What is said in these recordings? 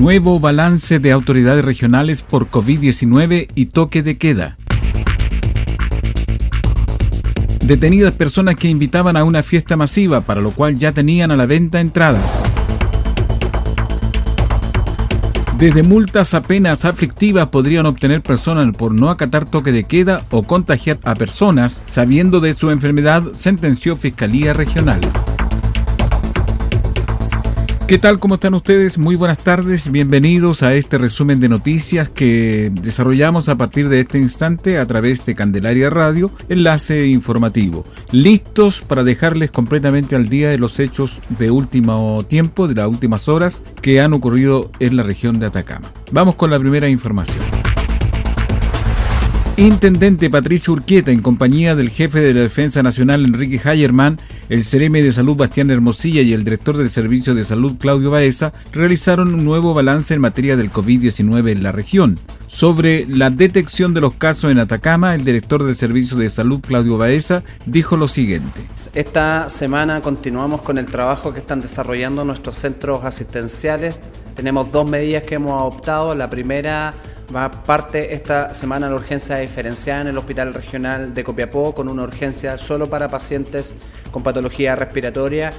Nuevo balance de autoridades regionales por COVID-19 y toque de queda. Detenidas personas que invitaban a una fiesta masiva, para lo cual ya tenían a la venta entradas. Desde multas apenas aflictivas podrían obtener personas por no acatar toque de queda o contagiar a personas sabiendo de su enfermedad, sentenció Fiscalía Regional. ¿Qué tal? ¿Cómo están ustedes? Muy buenas tardes. Bienvenidos a este resumen de noticias que desarrollamos a partir de este instante a través de Candelaria Radio, enlace informativo. Listos para dejarles completamente al día de los hechos de último tiempo, de las últimas horas que han ocurrido en la región de Atacama. Vamos con la primera información. Intendente Patricio Urquieta, en compañía del jefe de la Defensa Nacional Enrique Hayerman, el CRM de Salud Bastián Hermosilla y el director del Servicio de Salud Claudio Baeza realizaron un nuevo balance en materia del COVID-19 en la región. Sobre la detección de los casos en Atacama, el director del Servicio de Salud Claudio Baeza dijo lo siguiente. Esta semana continuamos con el trabajo que están desarrollando nuestros centros asistenciales. Tenemos dos medidas que hemos adoptado. La primera Va parte esta semana la urgencia diferenciada en el Hospital Regional de Copiapó con una urgencia solo para pacientes con patología respiratoria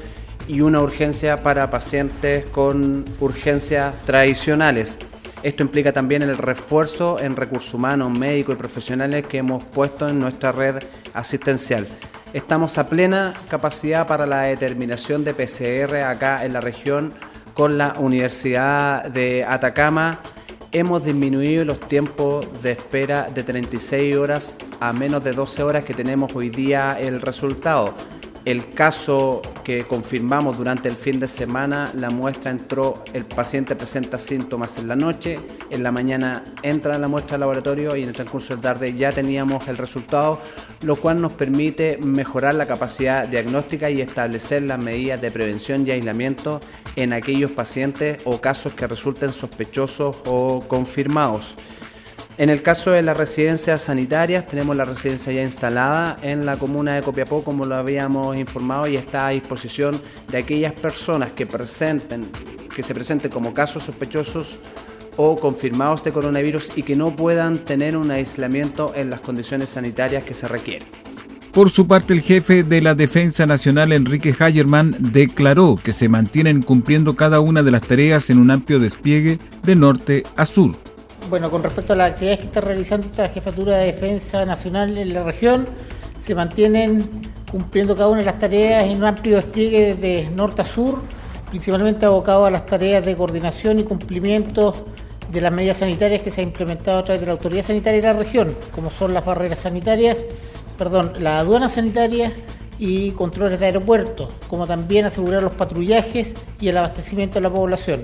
y una urgencia para pacientes con urgencias tradicionales. Esto implica también el refuerzo en recursos humanos, médicos y profesionales que hemos puesto en nuestra red asistencial. Estamos a plena capacidad para la determinación de PCR acá en la región con la Universidad de Atacama hemos disminuido los tiempos de espera de 36 horas a menos de 12 horas que tenemos hoy día el resultado. El caso que confirmamos durante el fin de semana, la muestra entró, el paciente presenta síntomas en la noche, en la mañana entra la muestra al laboratorio y en el transcurso de tarde ya teníamos el resultado, lo cual nos permite mejorar la capacidad diagnóstica y establecer las medidas de prevención y aislamiento en aquellos pacientes o casos que resulten sospechosos o confirmados. En el caso de las residencias sanitarias, tenemos la residencia ya instalada en la comuna de Copiapó, como lo habíamos informado, y está a disposición de aquellas personas que presenten, que se presenten como casos sospechosos o confirmados de coronavirus y que no puedan tener un aislamiento en las condiciones sanitarias que se requieren. Por su parte, el jefe de la Defensa Nacional, Enrique Hayerman, declaró que se mantienen cumpliendo cada una de las tareas en un amplio despliegue de norte a sur. Bueno, con respecto a las actividades que está realizando esta Jefatura de Defensa Nacional en la región, se mantienen cumpliendo cada una de las tareas en un amplio despliegue de norte a sur, principalmente abocado a las tareas de coordinación y cumplimiento de las medidas sanitarias que se han implementado a través de la Autoridad Sanitaria de la región, como son las barreras sanitarias, perdón, las aduanas sanitarias y controles de aeropuertos, como también asegurar los patrullajes y el abastecimiento de la población.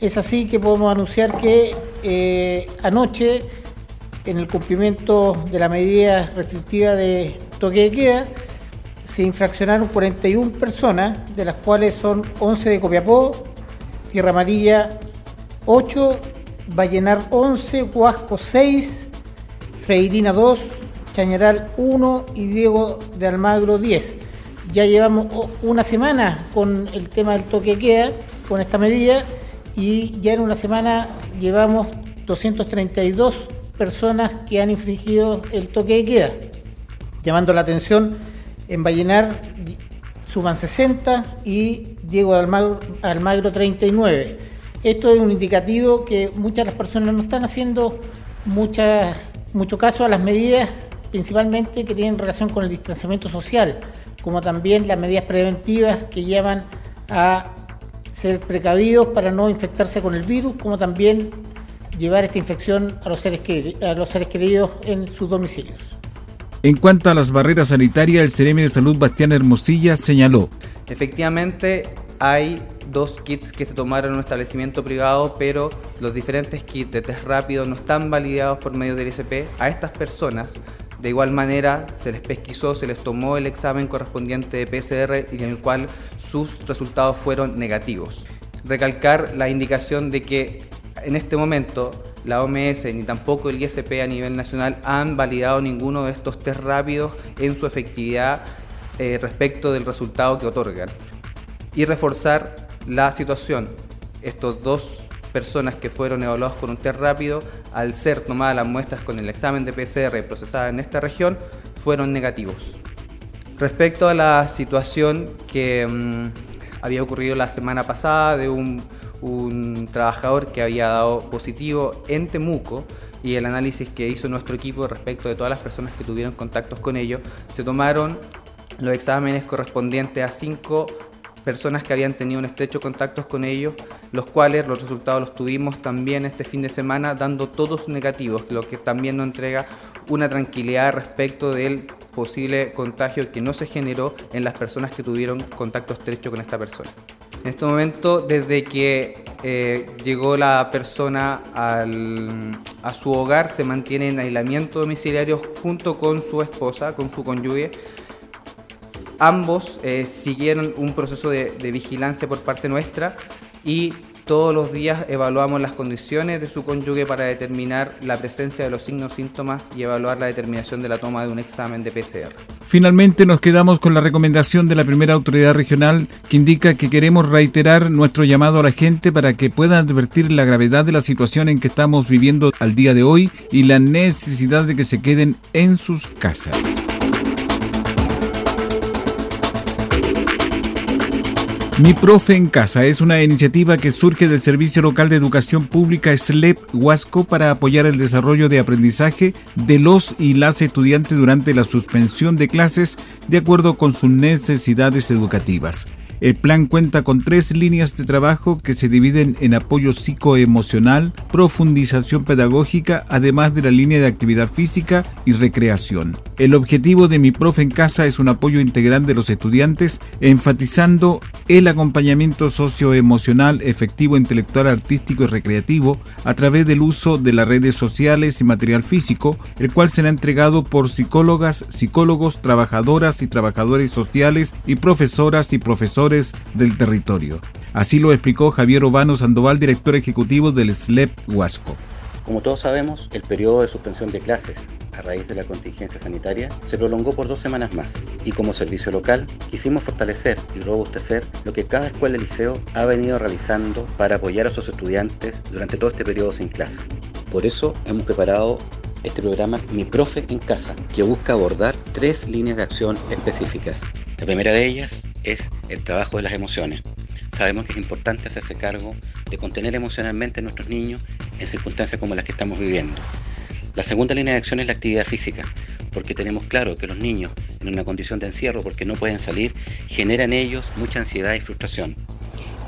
Es así que podemos anunciar que eh, anoche, en el cumplimiento de la medida restrictiva de toque de queda, se infraccionaron 41 personas, de las cuales son 11 de Copiapó, Tierra Amarilla 8, Vallenar 11, Huasco 6, Freirina 2, Chañaral 1 y Diego de Almagro 10. Ya llevamos una semana con el tema del toque de queda, con esta medida, y ya en una semana llevamos 232 personas que han infringido el toque de queda. Llamando la atención, en Vallenar suman 60 y Diego Almagro, Almagro 39. Esto es un indicativo que muchas de las personas no están haciendo mucha, mucho caso a las medidas, principalmente que tienen relación con el distanciamiento social, como también las medidas preventivas que llevan a ser precavidos para no infectarse con el virus, como también llevar esta infección a los seres, a los seres queridos en sus domicilios. En cuanto a las barreras sanitarias, el Ceremi de Salud Bastián Hermosilla señaló. Efectivamente, hay dos kits que se tomaron en un establecimiento privado, pero los diferentes kits de test rápido no están validados por medio del ISP. A estas personas, de igual manera, se les pesquisó, se les tomó el examen correspondiente de PCR y en el cual sus resultados fueron negativos. Recalcar la indicación de que en este momento la OMS ni tampoco el ISP a nivel nacional han validado ninguno de estos test rápidos en su efectividad eh, respecto del resultado que otorgan. Y reforzar la situación. Estos dos personas que fueron evaluados con un test rápido, al ser tomadas las muestras con el examen de PCR procesada en esta región, fueron negativos. Respecto a la situación que mm, había ocurrido la semana pasada de un, un trabajador que había dado positivo en Temuco, y el análisis que hizo nuestro equipo respecto de todas las personas que tuvieron contactos con ellos, se tomaron los exámenes correspondientes a cinco personas que habían tenido un estrecho contacto con ellos, los cuales los resultados los tuvimos también este fin de semana dando todos negativos, lo que también nos entrega una tranquilidad respecto del posible contagio que no se generó en las personas que tuvieron contacto estrecho con esta persona. En este momento, desde que eh, llegó la persona a su hogar, se mantiene en aislamiento domiciliario junto con su esposa, con su cónyuge, Ambos eh, siguieron un proceso de, vigilancia por parte nuestra y todos los días evaluamos las condiciones de su cónyuge para determinar la presencia de los signos síntomas y evaluar la determinación de la toma de un examen de PCR. Finalmente nos quedamos con la recomendación de la primera autoridad regional que indica que queremos reiterar nuestro llamado a la gente para que puedan advertir la gravedad de la situación en que estamos viviendo al día de hoy y la necesidad de que se queden en sus casas. Mi Profe en Casa es una iniciativa que surge del Servicio Local de Educación Pública SLEP Huasco para apoyar el desarrollo de aprendizaje de los y las estudiantes durante la suspensión de clases de acuerdo con sus necesidades educativas. El plan cuenta con tres líneas de trabajo que se dividen en apoyo psicoemocional, profundización pedagógica, además de la línea de actividad física y recreación. El objetivo de Mi Profe en Casa es un apoyo integral de los estudiantes, enfatizando el acompañamiento socioemocional, efectivo, intelectual, artístico y recreativo a través del uso de las redes sociales y material físico, el cual será entregado por psicólogas, psicólogos, trabajadoras y trabajadores sociales y profesoras y profesores del territorio. Así lo explicó Javier Obano Sandoval, director ejecutivo del SLEP Huasco. Como todos sabemos, el periodo de suspensión de clases a raíz de la contingencia sanitaria se prolongó por dos semanas más y como servicio local quisimos fortalecer y robustecer lo que cada escuela y liceo ha venido realizando para apoyar a sus estudiantes durante todo este periodo sin clase. Por eso hemos preparado este programa Mi Profe en Casa, que busca abordar tres líneas de acción específicas. La primera de ellas es el trabajo de las emociones. Sabemos que es importante hacerse cargo de contener emocionalmente a nuestros niños en circunstancias como las que estamos viviendo. La segunda línea de acción es la actividad física, porque tenemos claro que los niños en una condición de encierro porque no pueden salir generan ellos mucha ansiedad y frustración.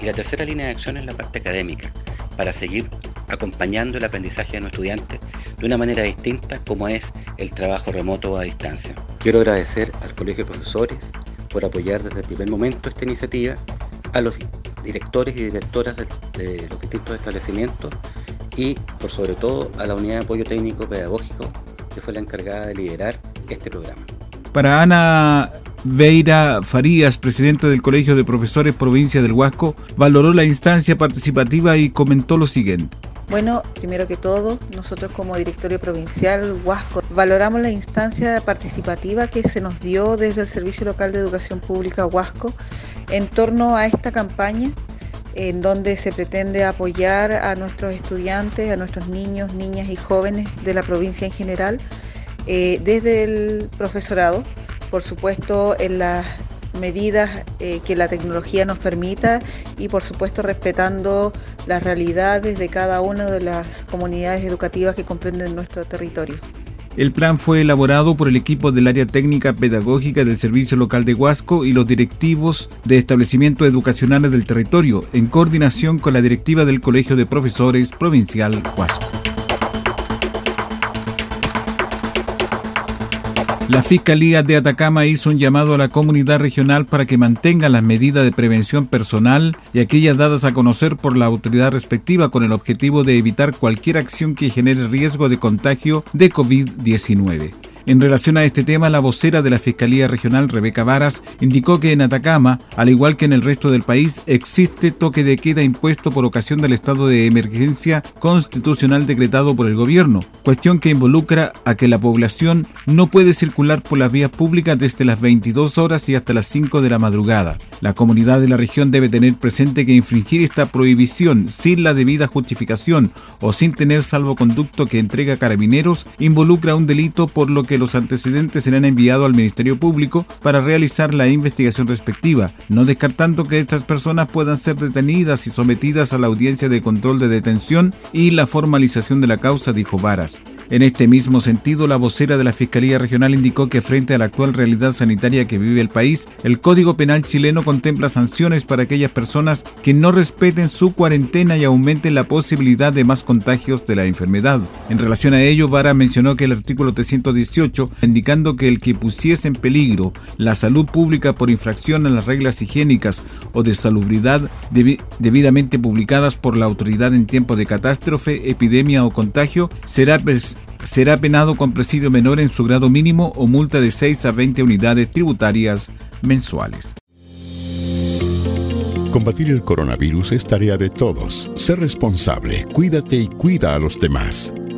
Y la tercera línea de acción es la parte académica, para seguir acompañando el aprendizaje de nuestros estudiantes de una manera distinta como es el trabajo remoto a distancia. Quiero agradecer al Colegio de Profesores, por apoyar desde el primer momento esta iniciativa, a los directores y directoras de, los distintos establecimientos y por sobre todo a la unidad de apoyo técnico pedagógico que fue la encargada de liderar este programa. Para Ana Veira Farías, presidente del Colegio de Profesores Provincia del Huasco, valoró la instancia participativa y comentó lo siguiente. Bueno, primero que todo, nosotros como directorio provincial Huasco valoramos la instancia participativa que se nos dio desde el Servicio Local de Educación Pública Huasco en torno a esta campaña en donde se pretende apoyar a nuestros estudiantes, a nuestros niños, niñas y jóvenes de la provincia en general, eh, desde el profesorado, por supuesto en las medidas eh, que la tecnología nos permita y por supuesto respetando las realidades de cada una de las comunidades educativas que comprenden nuestro territorio. El plan fue elaborado por el equipo del área técnica pedagógica del Servicio Local de Huasco y los directivos de establecimientos educacionales del territorio, en coordinación con la directiva del Colegio de Profesores Provincial Huasco. La Fiscalía de Atacama hizo un llamado a la comunidad regional para que mantenga las medidas de prevención personal y aquellas dadas a conocer por la autoridad respectiva con el objetivo de evitar cualquier acción que genere riesgo de contagio de COVID-19. En relación a este tema, la vocera de la Fiscalía Regional, Rebeca Varas, indicó que en Atacama, al igual que en el resto del país, existe toque de queda impuesto por ocasión del estado de emergencia constitucional decretado por el gobierno, cuestión que involucra a que la población no puede circular por las vías públicas desde las 22 horas y hasta las 5 de la madrugada. La comunidad de la región debe tener presente que infringir esta prohibición sin la debida justificación o sin tener salvoconducto que entrega carabineros involucra un delito por lo que que los antecedentes serán enviados al Ministerio Público para realizar la investigación respectiva, no descartando que estas personas puedan ser detenidas y sometidas a la audiencia de control de detención y la formalización de la causa, dijo Varas. En este mismo sentido, la vocera de la Fiscalía Regional indicó que frente a la actual realidad sanitaria que vive el país, el Código Penal chileno contempla sanciones para aquellas personas que no respeten su cuarentena y aumenten la posibilidad de más contagios de la enfermedad. En relación a ello, Vara mencionó que el artículo 318, indicando que el que pusiese en peligro la salud pública por infracción a las reglas higiénicas o de salubridad debidamente publicadas por la autoridad en tiempo de catástrofe, epidemia o contagio, será será penado con presidio menor en su grado mínimo o multa de 6 a 20 unidades tributarias mensuales. Combatir el coronavirus es tarea de todos. Sé responsable, cuídate y cuida a los demás.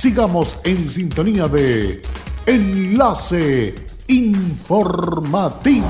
sigamos en sintonía de Enlace Informativo.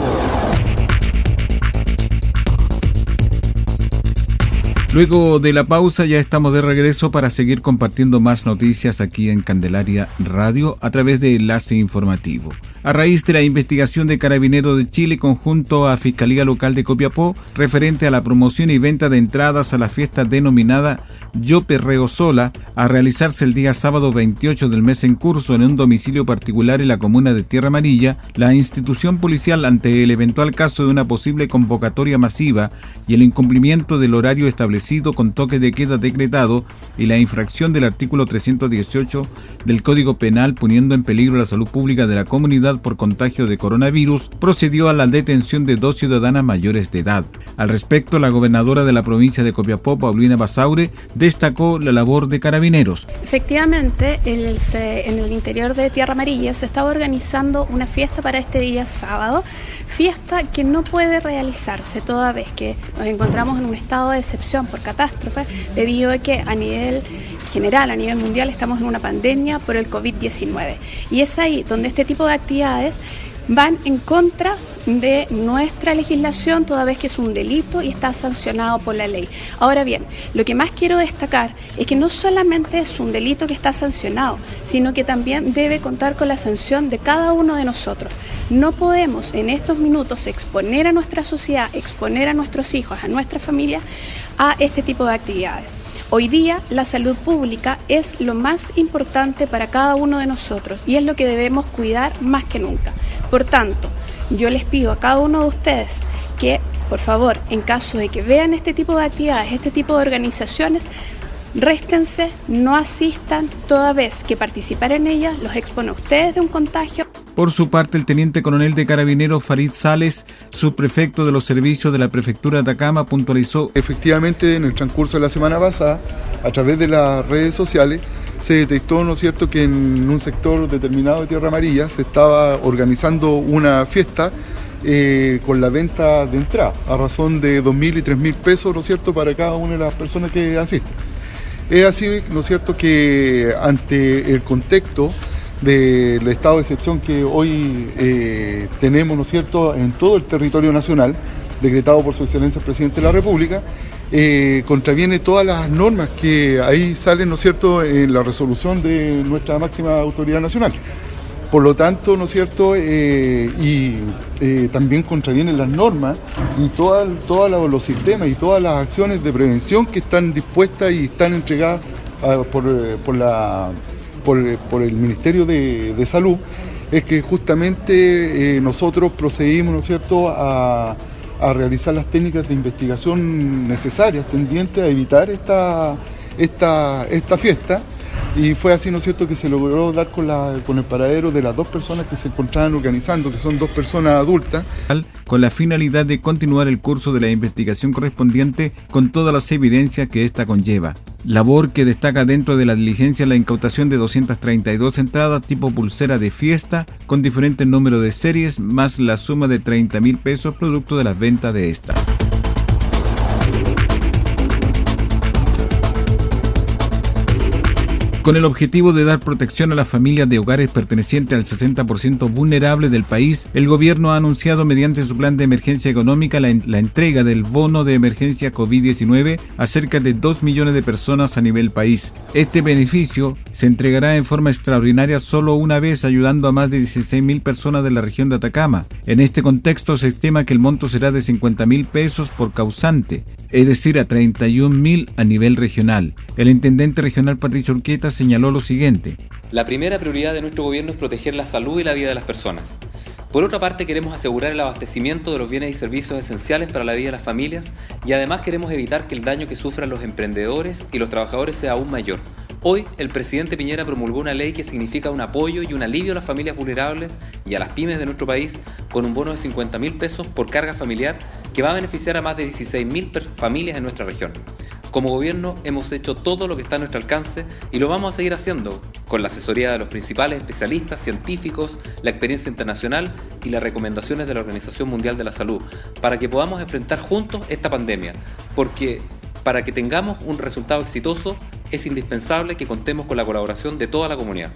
Luego de la pausa ya estamos de regreso para seguir compartiendo más noticias aquí en Candelaria Radio a través de Enlace Informativo a raíz de la investigación de Carabineros de Chile conjunto a Fiscalía Local de Copiapó referente a la promoción y venta de entradas a la fiesta denominada Yo Perreo Sola, a realizarse el día sábado 28 del mes en curso en un domicilio particular en la comuna de Tierra Amarilla, la institución policial ante el eventual caso de una posible convocatoria masiva y el incumplimiento del horario establecido con toque de queda decretado y la infracción del artículo 318 del Código Penal poniendo en peligro la salud pública de la comunidad por contagio de coronavirus, procedió a la detención de dos ciudadanas mayores de edad. Al respecto, la gobernadora de la provincia de Copiapó, Paulina Basaure, destacó la labor de carabineros. Efectivamente, en el, en el interior de Tierra Amarilla se estaba organizando una fiesta para este día sábado fiesta que no puede realizarse toda vez que nos encontramos en un estado de excepción por catástrofe debido a que a nivel general, a nivel mundial, estamos en una pandemia por el COVID-19. Y es ahí donde este tipo de actividades van en contra de nuestra legislación toda vez que es un delito y está sancionado por la ley. Ahora bien, lo que más quiero destacar es que no solamente es un delito que está sancionado, sino que también debe contar con la sanción de cada uno de nosotros. No podemos en estos minutos exponer a nuestra sociedad, exponer a nuestros hijos, a nuestra familia a este tipo de actividades. Hoy día la salud pública es lo más importante para cada uno de nosotros y es lo que debemos cuidar más que nunca. Por tanto, yo les pido a cada uno de ustedes que, por favor, en caso de que vean este tipo de actividades, este tipo de organizaciones, réstense, no asistan, toda vez que participar en ellas los expone a ustedes de un contagio. Por su parte, el teniente coronel de carabineros Farid Sales, subprefecto de los servicios de la prefectura de Atacama, puntualizó. Efectivamente, en el transcurso de la semana pasada, a través de las redes sociales, se detectó, ¿no es cierto?, que en un sector determinado de Tierra Amarilla se estaba organizando una fiesta eh, con la venta de entrada, a razón de 2.000 y 3.000 pesos, ¿no es cierto?, para cada una de las personas que asisten. Es así, ¿no es cierto?, que ante el contexto del estado de excepción que hoy eh, tenemos, ¿no es cierto?, en todo el territorio nacional, decretado por su excelencia el presidente de la República, eh, contraviene todas las normas que ahí salen, ¿no es cierto?, en la resolución de nuestra máxima autoridad nacional. Por lo tanto, ¿no es cierto? Eh, y eh, también contravienen las normas y todos los sistemas y todas las acciones de prevención que están dispuestas y están entregadas ah, por, la, por, el Ministerio de, Salud, es que justamente eh, nosotros procedimos, ¿no es cierto?, a, realizar las técnicas de investigación necesarias, tendientes a evitar esta fiesta y fue así, ¿no es cierto?, que se logró dar con, la, con el paradero de las dos personas que se encontraban organizando, que son dos personas adultas. Con la finalidad de continuar el curso de la investigación correspondiente con todas las evidencias que ésta conlleva. Labor que destaca dentro de la diligencia la incautación de 232 entradas tipo pulsera de fiesta con diferentes números de series más la suma de 30 mil pesos producto de las ventas de estas. Con el objetivo de dar protección a las familias de hogares pertenecientes al 60% vulnerable del país, el gobierno ha anunciado mediante su plan de emergencia económica la, entrega del bono de emergencia COVID-19 a cerca de 2 millones de personas a nivel país. Este beneficio se entregará en forma extraordinaria solo una vez ayudando a más de 16 mil personas de la región de Atacama. En este contexto se estima que el monto será de 50 mil pesos por causante, es decir, a 31.000 a nivel regional. El intendente regional Patricio Urqueta señaló lo siguiente. La primera prioridad de nuestro gobierno es proteger la salud y la vida de las personas. Por otra parte, queremos asegurar el abastecimiento de los bienes y servicios esenciales para la vida de las familias y además queremos evitar que el daño que sufran los emprendedores y los trabajadores sea aún mayor. Hoy, el presidente Piñera promulgó una ley que significa un apoyo y un alivio a las familias vulnerables y a las pymes de nuestro país con un bono de 50 mil pesos por carga familiar que va a beneficiar a más de 16.000 familias en nuestra región. Como gobierno hemos hecho todo lo que está a nuestro alcance y lo vamos a seguir haciendo con la asesoría de los principales especialistas, científicos, la experiencia internacional y las recomendaciones de la Organización Mundial de la Salud para que podamos enfrentar juntos esta pandemia. Porque para que tengamos un resultado exitoso es indispensable que contemos con la colaboración de toda la comunidad.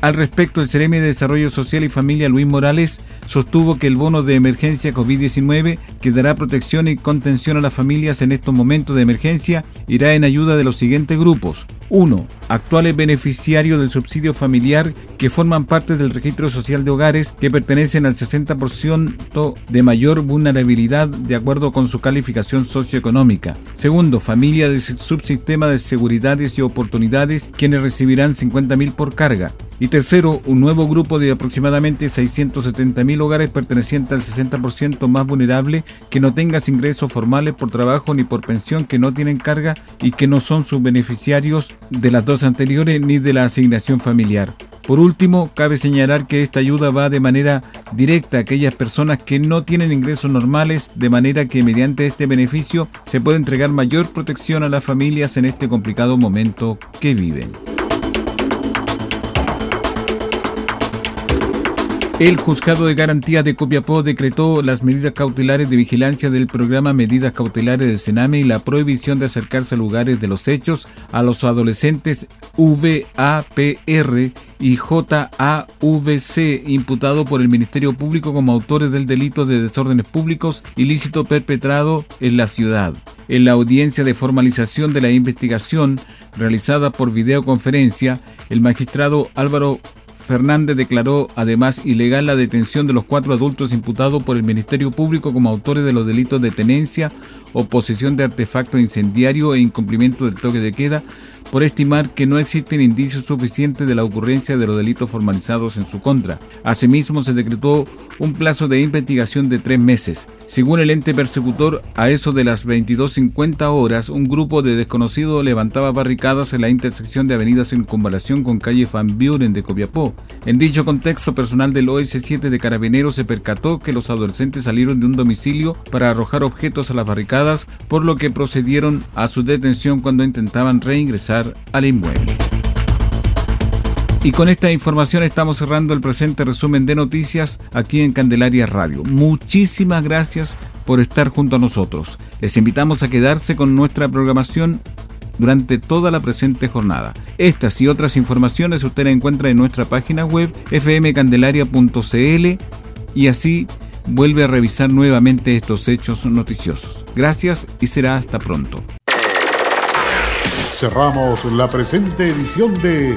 Al respecto, el Ceremi de Desarrollo Social y Familia Luis Morales sostuvo que el bono de emergencia COVID-19, que dará protección y contención a las familias en estos momentos de emergencia, irá en ayuda de los siguientes grupos. 1. Actuales beneficiarios del subsidio familiar que forman parte del registro social de hogares que pertenecen al 60% de mayor vulnerabilidad de acuerdo con su calificación socioeconómica. Segundo, familias del subsistema de seguridades y oportunidades quienes recibirán 50.000 por carga. Y tercero, un nuevo grupo de aproximadamente 670.000 hogares pertenecientes al 60% más vulnerable que no tengas ingresos formales por trabajo ni por pensión que no tienen carga y que no son sus beneficiarios de las dos anteriores ni de la asignación familiar. Por último, cabe señalar que esta ayuda va de manera directa a aquellas personas que no tienen ingresos normales, de manera que mediante este beneficio se puede entregar mayor protección a las familias en este complicado momento que viven. El juzgado de garantía de Copiapó decretó las medidas cautelares de vigilancia del programa Medidas Cautelares del Sename y la prohibición de acercarse a lugares de los hechos a los adolescentes VAPR y JAVC imputados por el Ministerio Público como autores del delito de desórdenes públicos ilícito perpetrado en la ciudad. En la audiencia de formalización de la investigación realizada por videoconferencia, el magistrado Álvaro Fernández declaró además ilegal la detención de los cuatro adultos imputados por el Ministerio Público como autores de los delitos de tenencia o posesión de artefacto incendiario e incumplimiento del toque de queda por estimar que no existen indicios suficientes de la ocurrencia de los delitos formalizados en su contra. Asimismo, se decretó un plazo de investigación de tres meses. Según el ente persecutor, a eso de las 22.50 horas, un grupo de desconocidos levantaba barricadas en la intersección de Avenida Circunvalación con calle Van Buren de Copiapó. En dicho contexto, personal del OS7 de Carabineros se percató que los adolescentes salieron de un domicilio para arrojar objetos a las barricadas, por lo que procedieron a su detención cuando intentaban reingresar al inmueble. Y con esta información estamos cerrando el presente resumen de noticias aquí en Candelaria Radio. Muchísimas gracias por estar junto a nosotros. Les invitamos a quedarse con nuestra programación durante toda la presente jornada. Estas y otras informaciones usted las encuentra en nuestra página web fmcandelaria.cl y así vuelve a revisar nuevamente estos hechos noticiosos. Gracias y será hasta pronto. Cerramos la presente edición de